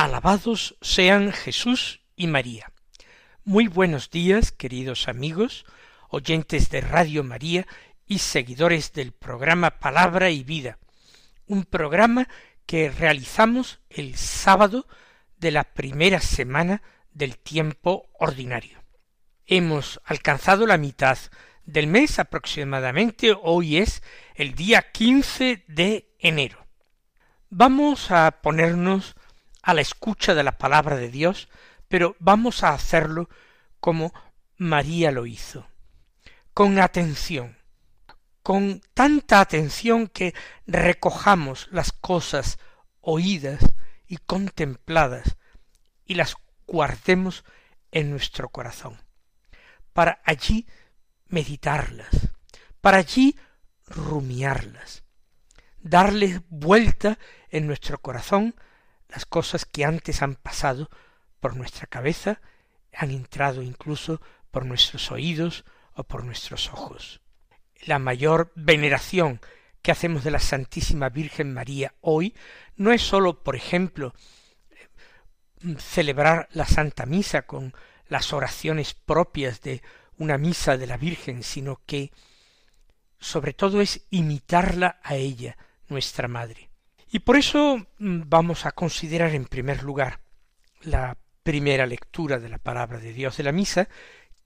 Alabados sean Jesús y María. Muy buenos días, queridos amigos, oyentes de Radio María y seguidores del programa Palabra y Vida, un programa que realizamos el sábado de la primera semana del tiempo ordinario. Hemos alcanzado la mitad del mes aproximadamente, hoy es el día 15 de enero. Vamos a ponernos a la escucha de la palabra de Dios, pero vamos a hacerlo como María lo hizo, con atención, con tanta atención que recojamos las cosas oídas y contempladas y las guardemos en nuestro corazón, para allí meditarlas, para allí rumiarlas, darles vuelta en nuestro corazón las cosas que antes han pasado por nuestra cabeza, han entrado incluso por nuestros oídos o por nuestros ojos. La mayor veneración que hacemos de la Santísima Virgen María hoy no es sólo, por ejemplo, celebrar la Santa Misa con las oraciones propias de una misa de la Virgen, sino que sobre todo es imitarla a ella, nuestra Madre. Y por eso mm, vamos a considerar en primer lugar la primera lectura de la palabra de Dios de la misa,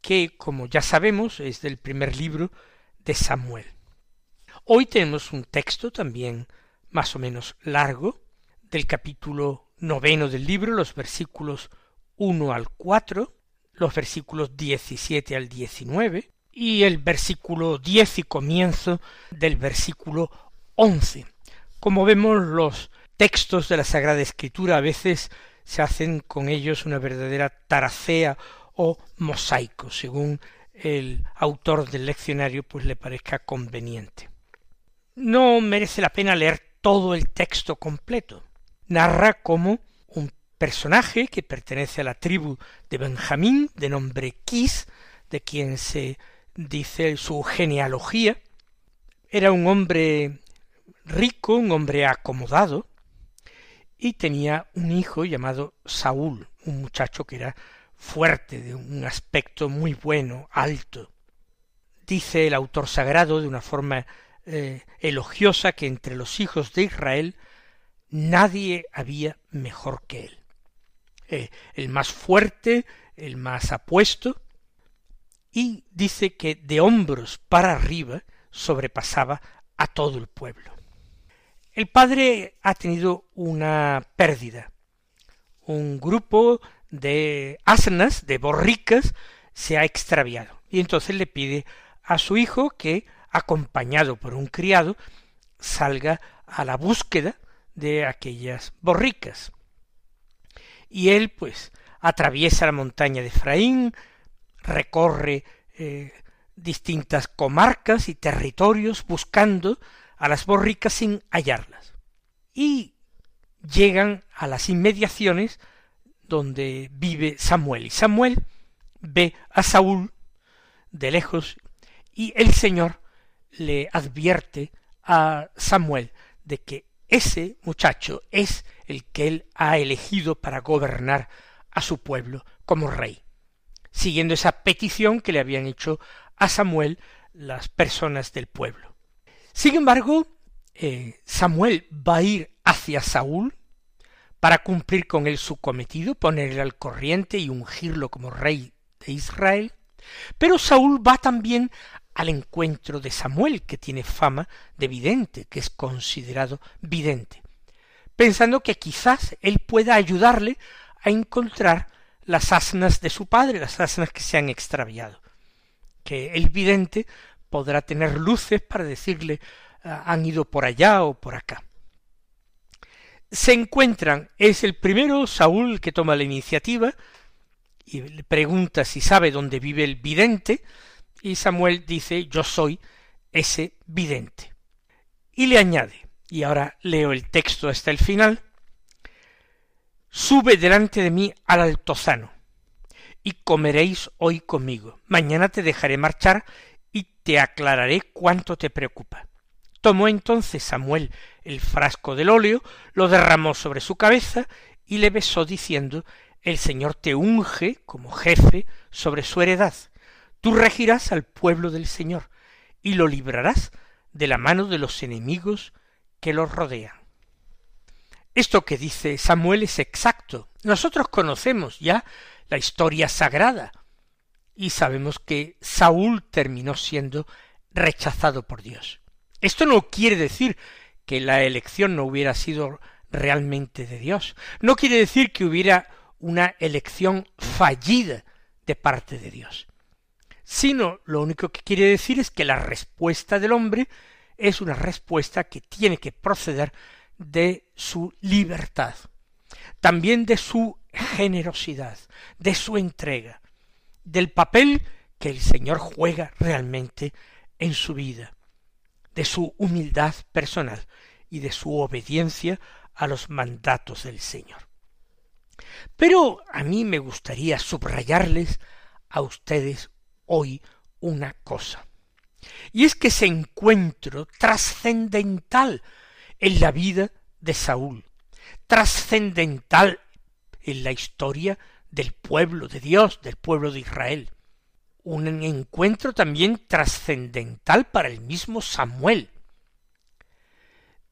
que, como ya sabemos, es del primer libro de Samuel. Hoy tenemos un texto también más o menos largo, del capítulo noveno del libro, los versículos uno al cuatro, los versículos 17 al 19 y el versículo 10 y comienzo del versículo 11. Como vemos, los textos de la Sagrada Escritura a veces se hacen con ellos una verdadera taracea o mosaico, según el autor del leccionario pues le parezca conveniente. No merece la pena leer todo el texto completo. Narra cómo personaje que pertenece a la tribu de Benjamín, de nombre Quis, de quien se dice su genealogía, era un hombre rico, un hombre acomodado, y tenía un hijo llamado Saúl, un muchacho que era fuerte, de un aspecto muy bueno, alto. Dice el autor sagrado de una forma eh, elogiosa que entre los hijos de Israel nadie había mejor que él. Eh, el más fuerte, el más apuesto, y dice que de hombros para arriba sobrepasaba a todo el pueblo. El padre ha tenido una pérdida. Un grupo de asnas, de borricas, se ha extraviado. Y entonces le pide a su hijo que, acompañado por un criado, salga a la búsqueda de aquellas borricas y él pues atraviesa la montaña de Efraín, recorre eh, distintas comarcas y territorios buscando a las borricas sin hallarlas. Y llegan a las inmediaciones donde vive Samuel. Y Samuel ve a Saúl de lejos y el Señor le advierte a Samuel de que ese muchacho es el que él ha elegido para gobernar a su pueblo como rey, siguiendo esa petición que le habían hecho a Samuel las personas del pueblo. Sin embargo, eh, Samuel va a ir hacia Saúl para cumplir con él su cometido, ponerle al corriente y ungirlo como rey de Israel, pero Saúl va también al encuentro de Samuel, que tiene fama de vidente, que es considerado vidente, pensando que quizás él pueda ayudarle a encontrar las asnas de su padre, las asnas que se han extraviado, que el vidente podrá tener luces para decirle ah, han ido por allá o por acá. se encuentran, es el primero Saúl que toma la iniciativa y le pregunta si sabe dónde vive el vidente, y Samuel dice yo soy ese vidente. Y le añade, y ahora leo el texto hasta el final, sube delante de mí al altozano, y comeréis hoy conmigo. Mañana te dejaré marchar te aclararé cuánto te preocupa. Tomó entonces Samuel el frasco del óleo, lo derramó sobre su cabeza y le besó diciendo El Señor te unge como jefe sobre su heredad. Tú regirás al pueblo del Señor y lo librarás de la mano de los enemigos que los rodean. Esto que dice Samuel es exacto. Nosotros conocemos ya la historia sagrada y sabemos que Saúl terminó siendo rechazado por Dios. Esto no quiere decir que la elección no hubiera sido realmente de Dios. No quiere decir que hubiera una elección fallida de parte de Dios. Sino lo único que quiere decir es que la respuesta del hombre es una respuesta que tiene que proceder de su libertad, también de su generosidad, de su entrega, del papel que el Señor juega realmente en su vida, de su humildad personal y de su obediencia a los mandatos del Señor. Pero a mí me gustaría subrayarles a ustedes hoy una cosa, y es que ese encuentro trascendental en la vida de Saúl, trascendental en la historia del pueblo de Dios, del pueblo de Israel. Un encuentro también trascendental para el mismo Samuel.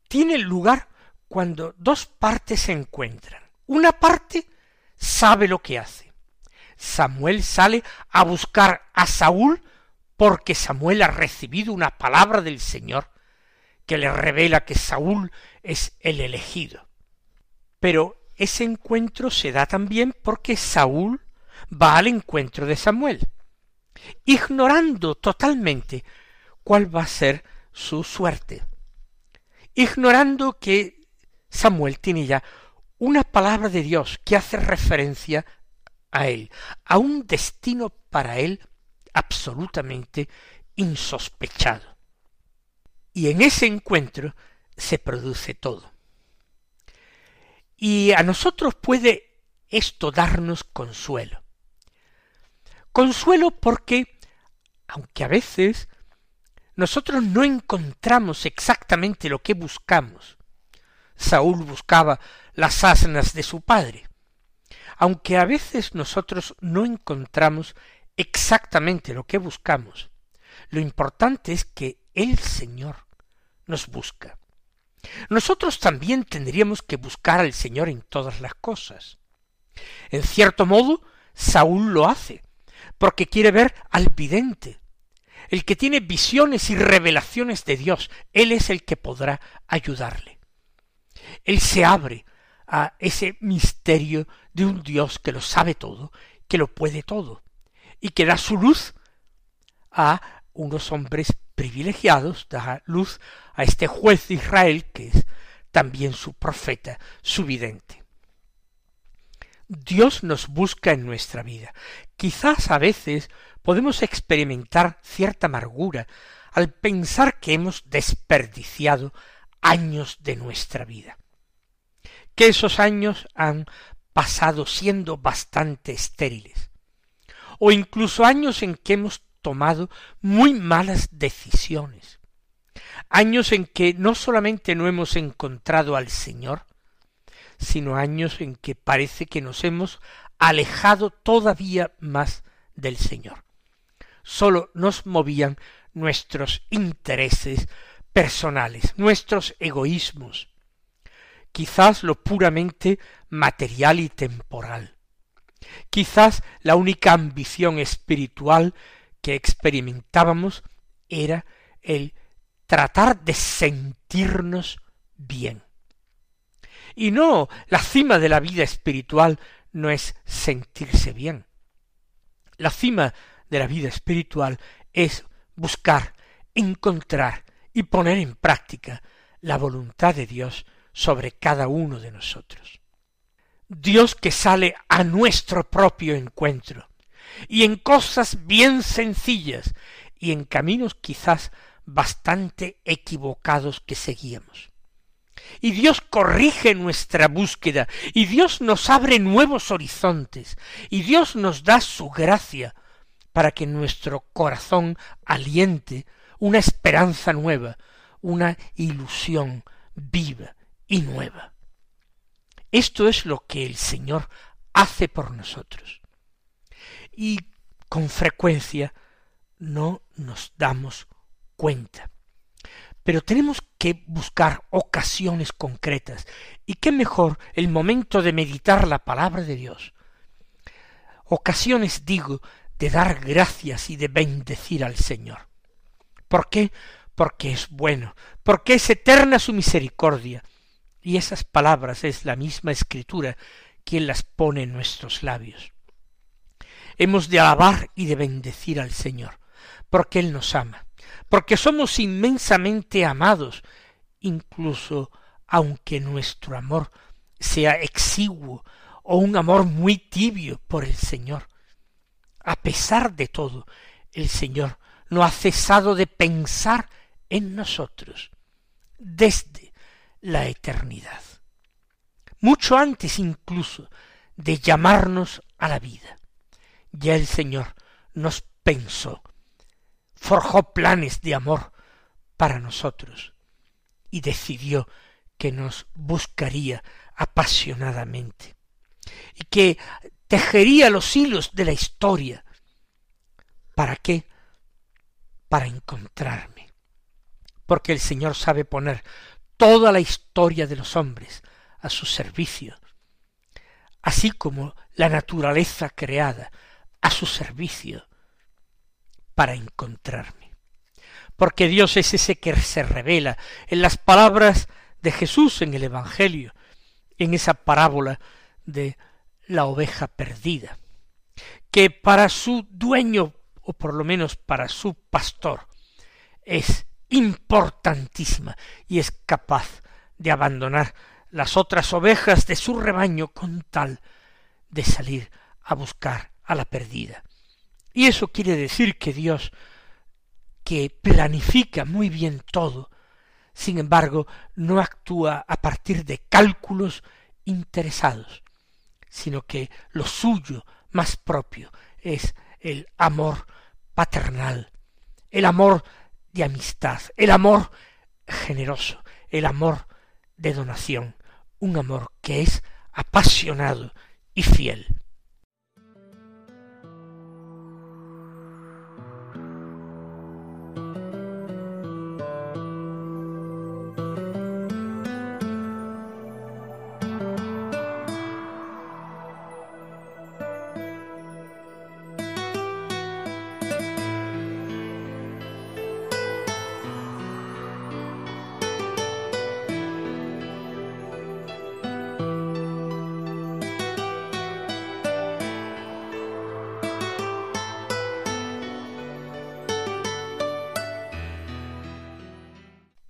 Tiene lugar cuando dos partes se encuentran. Una parte sabe lo que hace. Samuel sale a buscar a Saúl porque Samuel ha recibido una palabra del Señor que le revela que Saúl es el elegido. Pero ese encuentro se da también porque Saúl va al encuentro de Samuel, ignorando totalmente cuál va a ser su suerte, ignorando que Samuel tiene ya una palabra de Dios que hace referencia a él, a un destino para él absolutamente insospechado. Y en ese encuentro se produce todo. Y a nosotros puede esto darnos consuelo. Consuelo porque, aunque a veces nosotros no encontramos exactamente lo que buscamos, Saúl buscaba las asnas de su padre, aunque a veces nosotros no encontramos exactamente lo que buscamos, lo importante es que el Señor nos busca. Nosotros también tendríamos que buscar al Señor en todas las cosas. En cierto modo, Saúl lo hace, porque quiere ver al vidente, el que tiene visiones y revelaciones de Dios, él es el que podrá ayudarle. Él se abre a ese misterio de un Dios que lo sabe todo, que lo puede todo, y que da su luz a unos hombres privilegiados, da luz a este juez de Israel, que es también su profeta, su vidente. Dios nos busca en nuestra vida. Quizás a veces podemos experimentar cierta amargura al pensar que hemos desperdiciado años de nuestra vida, que esos años han pasado siendo bastante estériles, o incluso años en que hemos tomado muy malas decisiones, años en que no solamente no hemos encontrado al Señor, sino años en que parece que nos hemos alejado todavía más del Señor. Sólo nos movían nuestros intereses personales, nuestros egoísmos, quizás lo puramente material y temporal, quizás la única ambición espiritual que experimentábamos era el tratar de sentirnos bien. Y no, la cima de la vida espiritual no es sentirse bien. La cima de la vida espiritual es buscar, encontrar y poner en práctica la voluntad de Dios sobre cada uno de nosotros. Dios que sale a nuestro propio encuentro, y en cosas bien sencillas, y en caminos quizás bastante equivocados que seguíamos. Y Dios corrige nuestra búsqueda, y Dios nos abre nuevos horizontes, y Dios nos da su gracia para que nuestro corazón aliente una esperanza nueva, una ilusión viva y nueva. Esto es lo que el Señor hace por nosotros. Y con frecuencia no nos damos cuenta. Pero tenemos que buscar ocasiones concretas. ¿Y qué mejor el momento de meditar la palabra de Dios? Ocasiones, digo, de dar gracias y de bendecir al Señor. ¿Por qué? Porque es bueno, porque es eterna su misericordia. Y esas palabras es la misma escritura quien las pone en nuestros labios. Hemos de alabar y de bendecir al Señor, porque Él nos ama, porque somos inmensamente amados, incluso aunque nuestro amor sea exiguo o un amor muy tibio por el Señor. A pesar de todo, el Señor no ha cesado de pensar en nosotros desde la eternidad. Mucho antes incluso de llamarnos a la vida. Ya el Señor nos pensó, forjó planes de amor para nosotros y decidió que nos buscaría apasionadamente y que tejería los hilos de la historia. ¿Para qué? para encontrarme. Porque el Señor sabe poner toda la historia de los hombres a su servicio, así como la naturaleza creada a su servicio para encontrarme. Porque Dios es ese que se revela en las palabras de Jesús en el Evangelio, en esa parábola de la oveja perdida, que para su dueño o por lo menos para su pastor, es importantísima y es capaz de abandonar las otras ovejas de su rebaño con tal de salir a buscar a la perdida. Y eso quiere decir que Dios, que planifica muy bien todo, sin embargo, no actúa a partir de cálculos interesados, sino que lo suyo más propio es el amor paternal, el amor de amistad, el amor generoso, el amor de donación, un amor que es apasionado y fiel.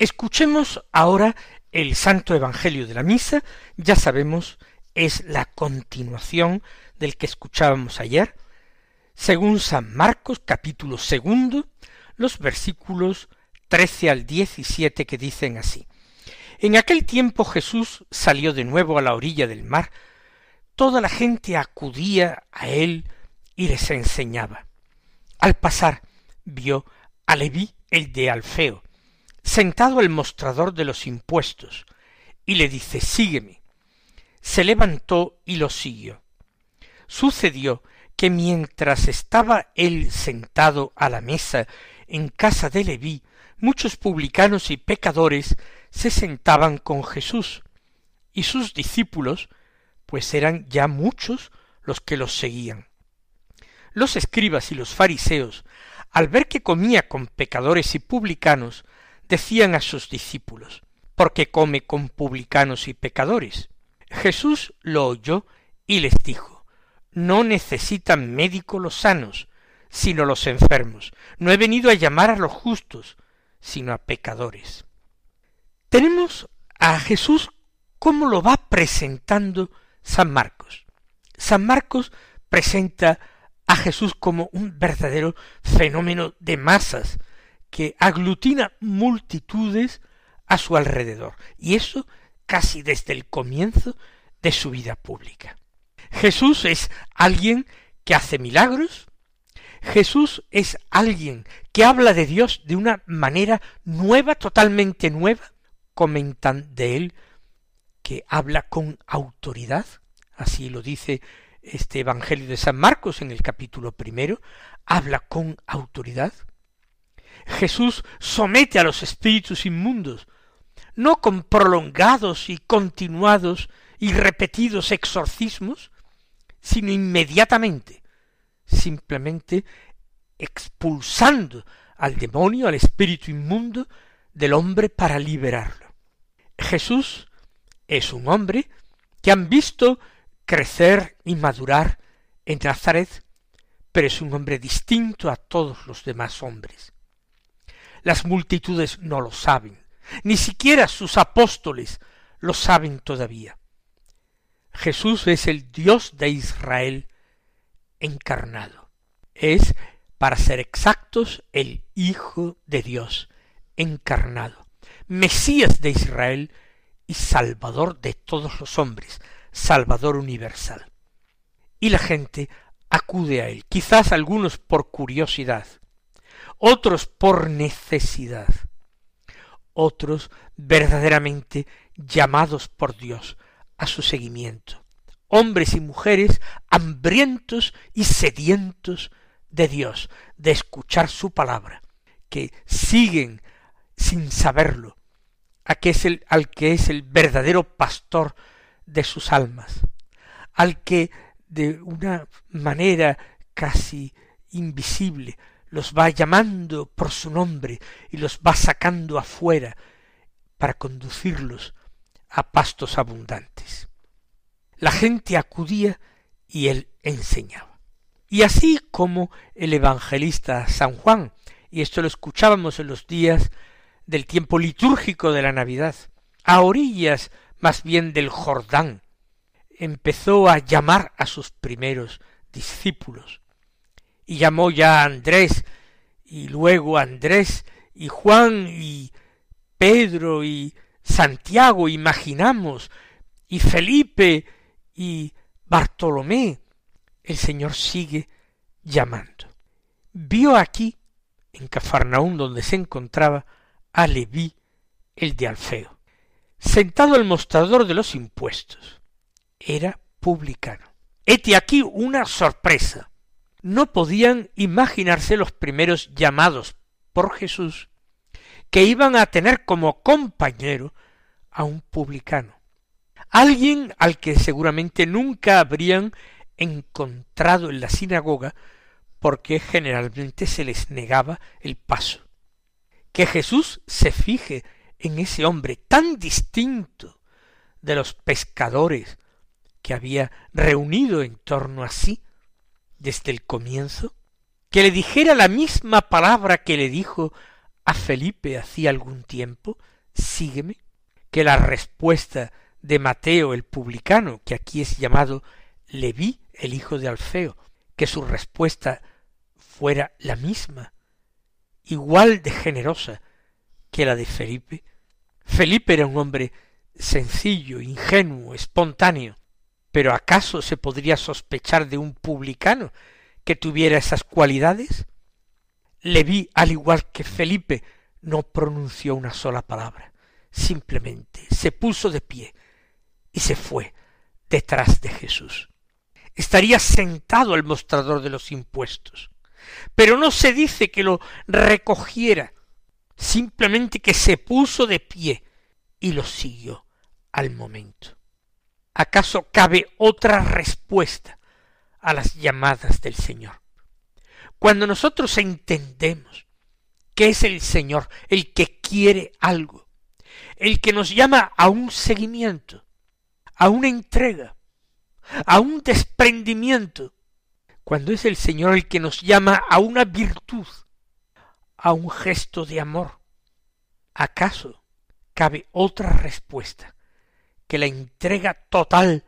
Escuchemos ahora el Santo Evangelio de la Misa, ya sabemos, es la continuación del que escuchábamos ayer, según San Marcos capítulo segundo, los versículos trece al diecisiete que dicen así. En aquel tiempo Jesús salió de nuevo a la orilla del mar, toda la gente acudía a él y les enseñaba. Al pasar vio a Leví el de Alfeo, sentado al mostrador de los impuestos, y le dice Sígueme. Se levantó y lo siguió. Sucedió que mientras estaba él sentado a la mesa en casa de Leví, muchos publicanos y pecadores se sentaban con Jesús, y sus discípulos, pues eran ya muchos los que los seguían. Los escribas y los fariseos, al ver que comía con pecadores y publicanos, decían a sus discípulos, porque come con publicanos y pecadores. Jesús lo oyó y les dijo, no necesitan médico los sanos, sino los enfermos. No he venido a llamar a los justos, sino a pecadores. Tenemos a Jesús ¿Cómo lo va presentando San Marcos? San Marcos presenta a Jesús como un verdadero fenómeno de masas que aglutina multitudes a su alrededor, y eso casi desde el comienzo de su vida pública. Jesús es alguien que hace milagros, Jesús es alguien que habla de Dios de una manera nueva, totalmente nueva, comentan de él que habla con autoridad, así lo dice este Evangelio de San Marcos en el capítulo primero, habla con autoridad. Jesús somete a los espíritus inmundos, no con prolongados y continuados y repetidos exorcismos, sino inmediatamente, simplemente expulsando al demonio, al espíritu inmundo del hombre para liberarlo. Jesús es un hombre que han visto crecer y madurar en Nazaret, pero es un hombre distinto a todos los demás hombres. Las multitudes no lo saben, ni siquiera sus apóstoles lo saben todavía. Jesús es el Dios de Israel encarnado. Es, para ser exactos, el Hijo de Dios encarnado, Mesías de Israel y Salvador de todos los hombres, Salvador universal. Y la gente acude a él, quizás algunos por curiosidad, otros por necesidad, otros verdaderamente llamados por Dios a su seguimiento, hombres y mujeres hambrientos y sedientos de Dios, de escuchar su palabra, que siguen sin saberlo es el, al que es el verdadero pastor de sus almas, al que de una manera casi invisible los va llamando por su nombre y los va sacando afuera para conducirlos a pastos abundantes. La gente acudía y él enseñaba. Y así como el evangelista San Juan, y esto lo escuchábamos en los días del tiempo litúrgico de la Navidad, a orillas más bien del Jordán, empezó a llamar a sus primeros discípulos, y llamó ya a Andrés, y luego Andrés, y Juan, y Pedro, y Santiago, imaginamos, y Felipe, y Bartolomé, el Señor sigue llamando. Vio aquí, en Cafarnaún, donde se encontraba, a Leví, el de Alfeo, sentado al mostrador de los impuestos. Era publicano. Hete aquí una sorpresa. No podían imaginarse los primeros llamados por Jesús que iban a tener como compañero a un publicano, alguien al que seguramente nunca habrían encontrado en la sinagoga porque generalmente se les negaba el paso. Que Jesús se fije en ese hombre tan distinto de los pescadores que había reunido en torno a sí desde el comienzo, que le dijera la misma palabra que le dijo a Felipe hacía algún tiempo, sígueme, que la respuesta de Mateo el publicano, que aquí es llamado Leví, el hijo de Alfeo, que su respuesta fuera la misma, igual de generosa que la de Felipe. Felipe era un hombre sencillo, ingenuo, espontáneo, pero ¿acaso se podría sospechar de un publicano que tuviera esas cualidades? Le vi, al igual que Felipe, no pronunció una sola palabra, simplemente se puso de pie y se fue detrás de Jesús. Estaría sentado al mostrador de los impuestos, pero no se dice que lo recogiera, simplemente que se puso de pie y lo siguió al momento. ¿Acaso cabe otra respuesta a las llamadas del Señor? Cuando nosotros entendemos que es el Señor el que quiere algo, el que nos llama a un seguimiento, a una entrega, a un desprendimiento, cuando es el Señor el que nos llama a una virtud, a un gesto de amor, ¿acaso cabe otra respuesta que la entrega total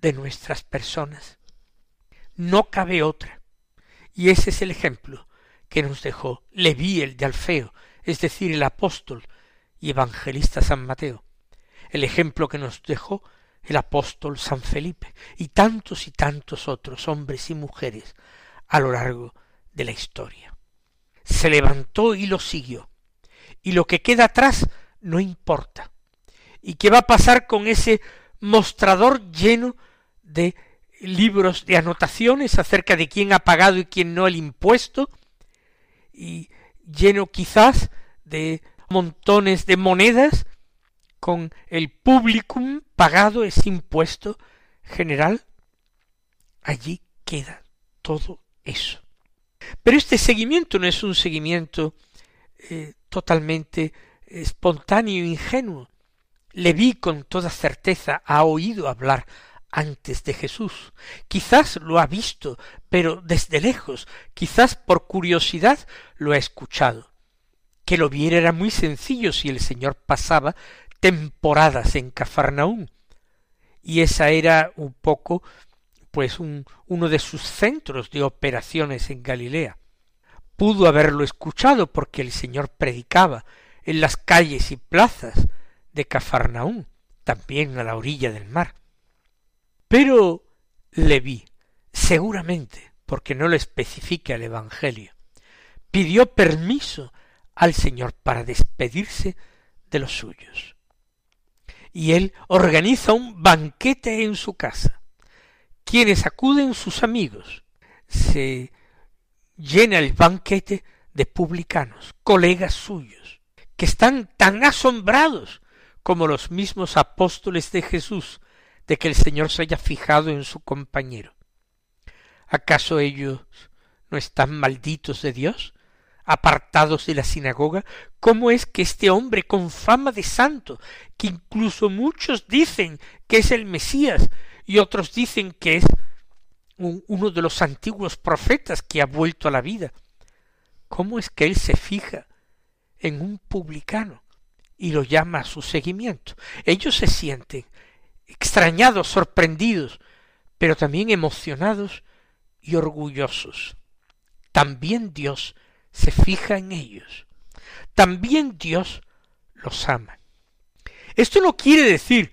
de nuestras personas. No cabe otra. Y ese es el ejemplo que nos dejó Leví el de Alfeo, es decir, el apóstol y evangelista San Mateo, el ejemplo que nos dejó el apóstol San Felipe y tantos y tantos otros hombres y mujeres a lo largo de la historia. Se levantó y lo siguió. Y lo que queda atrás no importa. ¿Y qué va a pasar con ese mostrador lleno de libros de anotaciones acerca de quién ha pagado y quién no el impuesto? Y lleno quizás de montones de monedas con el publicum pagado ese impuesto general, allí queda todo eso. Pero este seguimiento no es un seguimiento eh, totalmente espontáneo e ingenuo. Le vi con toda certeza ha oído hablar antes de Jesús. Quizás lo ha visto, pero desde lejos, quizás por curiosidad lo ha escuchado. Que lo viera era muy sencillo si el Señor pasaba temporadas en Cafarnaún. Y esa era un poco pues un, uno de sus centros de operaciones en Galilea. Pudo haberlo escuchado porque el Señor predicaba en las calles y plazas de Cafarnaún, también a la orilla del mar. Pero le vi, seguramente, porque no lo especifica el Evangelio, pidió permiso al Señor para despedirse de los suyos. Y él organiza un banquete en su casa. Quienes acuden sus amigos. Se llena el banquete de publicanos, colegas suyos, que están tan asombrados como los mismos apóstoles de Jesús de que el Señor se haya fijado en su compañero. ¿Acaso ellos no están malditos de Dios? apartados de la sinagoga, cómo es que este hombre con fama de santo, que incluso muchos dicen que es el Mesías y otros dicen que es uno de los antiguos profetas que ha vuelto a la vida, cómo es que él se fija en un publicano y lo llama a su seguimiento. Ellos se sienten extrañados, sorprendidos, pero también emocionados y orgullosos. También Dios se fija en ellos. También Dios los ama. Esto no quiere decir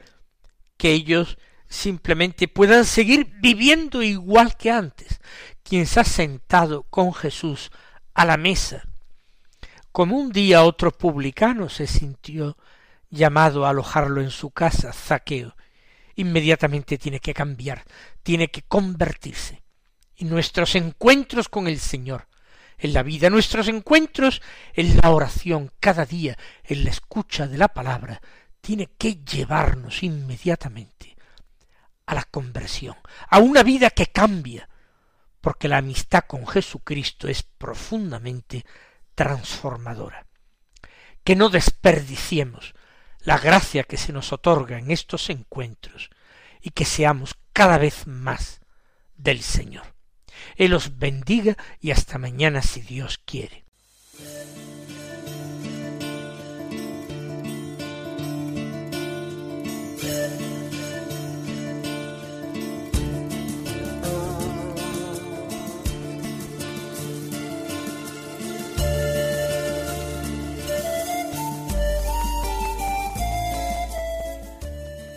que ellos simplemente puedan seguir viviendo igual que antes. Quien se ha sentado con Jesús a la mesa, como un día otro publicano se sintió llamado a alojarlo en su casa, Zaqueo, inmediatamente tiene que cambiar, tiene que convertirse. Y nuestros encuentros con el Señor en la vida, nuestros encuentros en la oración cada día, en la escucha de la palabra, tiene que llevarnos inmediatamente a la conversión, a una vida que cambia, porque la amistad con Jesucristo es profundamente transformadora. Que no desperdiciemos la gracia que se nos otorga en estos encuentros y que seamos cada vez más del Señor. Él os bendiga y hasta mañana si Dios quiere.